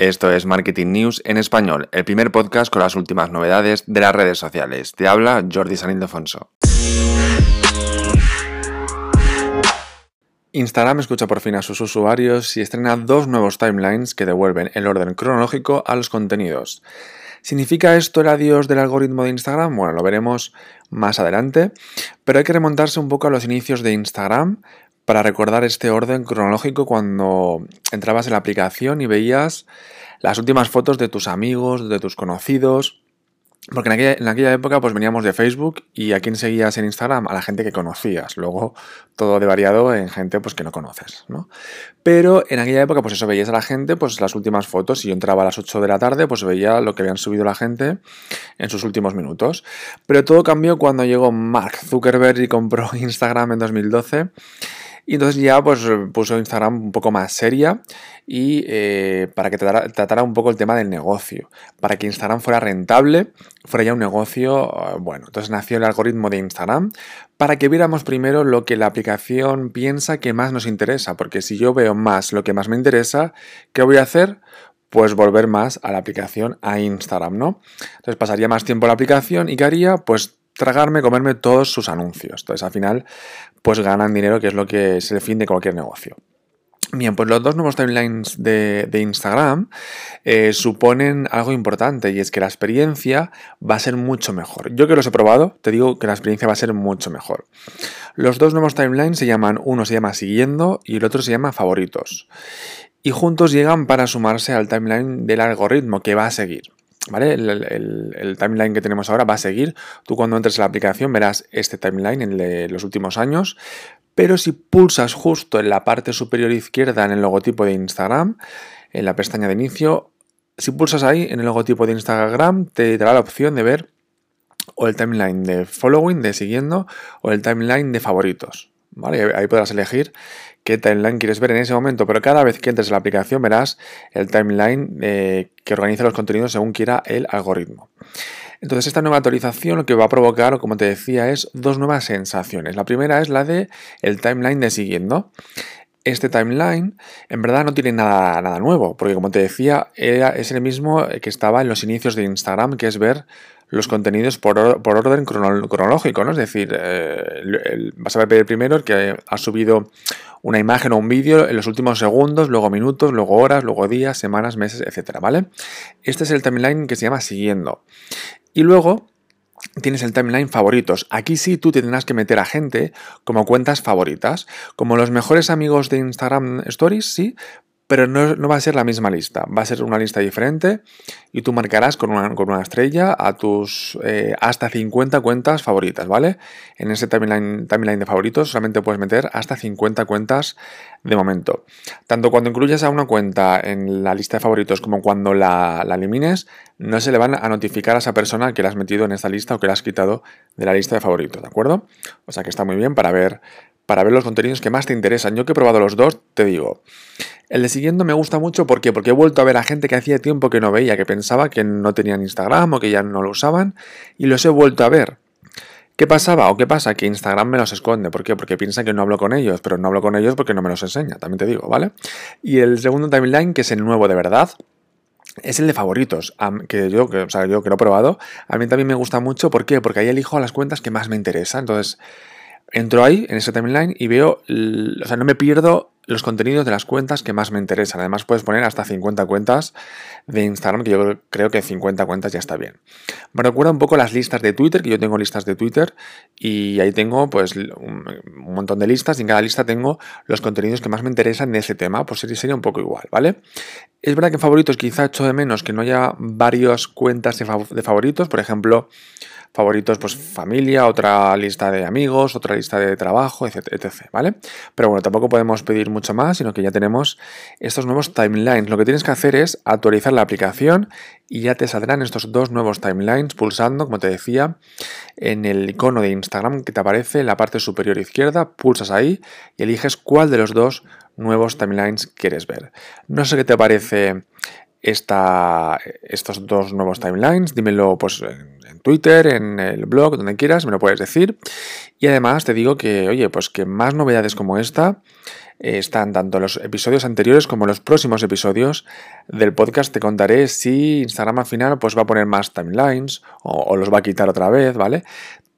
Esto es Marketing News en español, el primer podcast con las últimas novedades de las redes sociales. Te habla Jordi San Ildefonso. Instagram escucha por fin a sus usuarios y estrena dos nuevos timelines que devuelven el orden cronológico a los contenidos. ¿Significa esto el adiós del algoritmo de Instagram? Bueno, lo veremos más adelante, pero hay que remontarse un poco a los inicios de Instagram para recordar este orden cronológico cuando entrabas en la aplicación y veías las últimas fotos de tus amigos, de tus conocidos. Porque en aquella, época pues veníamos de Facebook y a quién seguías en Instagram, a la gente que conocías. Luego todo de variado en gente pues que no conoces, ¿no? Pero en aquella época pues eso veías a la gente, pues las últimas fotos. Si yo entraba a las 8 de la tarde pues veía lo que habían subido la gente en sus últimos minutos. Pero todo cambió cuando llegó Mark Zuckerberg y compró Instagram en 2012 y entonces ya pues puso Instagram un poco más seria y eh, para que tratara, un poco el tema del negocio, para que Instagram fuera rentable, fuera ya un negocio eh, bueno. Entonces nació el algoritmo de Instagram para que viéramos primero lo que la aplicación piensa que más nos interesa, porque si yo veo más lo que más me interesa, ¿qué voy a hacer? pues volver más a la aplicación, a Instagram, ¿no? Entonces pasaría más tiempo en la aplicación y ¿qué haría? Pues tragarme, comerme todos sus anuncios. Entonces, al final, pues ganan dinero, que es lo que es el fin de cualquier negocio. Bien, pues los dos nuevos timelines de, Instagram eh, suponen algo importante y es que la experiencia va a ser mucho mejor. Yo que los he probado, te digo que la experiencia va a ser mucho mejor. Los dos nuevos timelines se llaman, uno se llama siguiendo y el otro se llama favoritos. Y juntos llegan para sumarse al timeline del algoritmo que va a seguir. El, timeline que tenemos ahora va a seguir. Tú cuando entres en la aplicación verás este timeline en los últimos años, pero si pulsas justo en la parte superior izquierda en el logotipo de Instagram, en la pestaña de inicio, si pulsas ahí en el logotipo de Instagram, te dará la opción de ver o el timeline de following, de siguiendo, o el timeline de favoritos. Ahí podrás elegir qué timeline quieres ver en ese momento, pero cada vez que entres en la aplicación verás el timeline eh, que organiza los contenidos según quiera el algoritmo. Entonces esta nueva actualización lo que va a provocar, como te decía, es dos nuevas sensaciones. La primera es la de el timeline de siguiendo. Este timeline en verdad no tiene nada, nada nuevo, porque como te decía, es el mismo que estaba en los inicios de Instagram, que es ver los contenidos por, orden cronológico, ¿no? Es decir, eh, vas a ver primero el que ha subido una imagen o un vídeo en los últimos segundos, luego minutos, luego horas, luego días, semanas, meses, etcétera, ¿vale? Este es el timeline que se llama siguiendo. Y luego tienes el timeline favoritos. Aquí sí tú tendrás que meter a gente como cuentas favoritas. Como los mejores amigos de Instagram Stories, sí, pero no, va a ser la misma lista, va a ser una lista diferente y tú marcarás con una, con una estrella a tus eh, hasta 50 cuentas favoritas, ¿vale? En ese timeline, de favoritos solamente puedes meter hasta 50 cuentas de momento. Tanto cuando incluyas a una cuenta en la lista de favoritos como cuando la, la elimines, no se le van a notificar a esa persona que la has metido en esta lista o que la has quitado de la lista de favoritos, ¿de acuerdo? O sea que está muy bien para ver para ver los contenidos que más te interesan. Yo que he probado los dos, te digo. El de siguiendo me gusta mucho ¿por porque he vuelto a ver a gente que hacía tiempo que no veía, que pensaba que no tenían Instagram o que ya no lo usaban, y los he vuelto a ver. ¿Qué pasaba o qué pasa? Que Instagram me los esconde. ¿Por qué? Porque piensa que no hablo con ellos, pero no hablo con ellos porque no me los enseña, también te digo, ¿vale? Y el segundo timeline, que es el nuevo de verdad, es el de favoritos, que yo, que, o sea, yo que lo he probado, a mí también me gusta mucho. ¿Por qué? Porque ahí elijo las cuentas que más me interesan. Entonces, entro ahí, en ese timeline, y veo, o sea, no me pierdo los contenidos de las cuentas que más me interesan. Además, puedes poner hasta 50 cuentas de Instagram, que yo creo que 50 cuentas ya está bien. Me recuerda un poco las listas de Twitter, que yo tengo listas de Twitter, y ahí tengo pues un montón de listas, y en cada lista tengo los contenidos que más me interesan de ese tema, pues sería un poco igual, ¿vale? Es verdad que en favoritos quizá echo de menos que no haya varias cuentas de favoritos, por ejemplo, favoritos, pues familia, otra lista de amigos, otra lista de trabajo, etc, ¿vale? Pero bueno, tampoco podemos pedir mucho más, sino que ya tenemos estos nuevos timelines. Lo que tienes que hacer es actualizar la aplicación y ya te saldrán estos dos nuevos timelines pulsando, como te decía, en el icono de Instagram que te aparece en la parte superior izquierda, pulsas ahí y eliges cuál de los dos nuevos timelines quieres ver. No sé qué te parece esta, estos dos nuevos timelines, dímelo pues en Twitter, en el blog, donde quieras, me lo puedes decir. Y además te digo que, oye, pues que más novedades como esta están tanto los episodios anteriores como los próximos episodios del podcast. Te contaré si Instagram al final pues va a poner más timelines o, los va a quitar otra vez, ¿vale?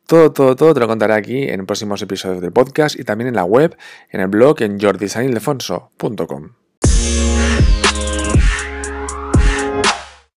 Todo, todo, todo te lo contaré aquí en próximos episodios del podcast y también en la web, en el blog, en jordisanildefonso.com.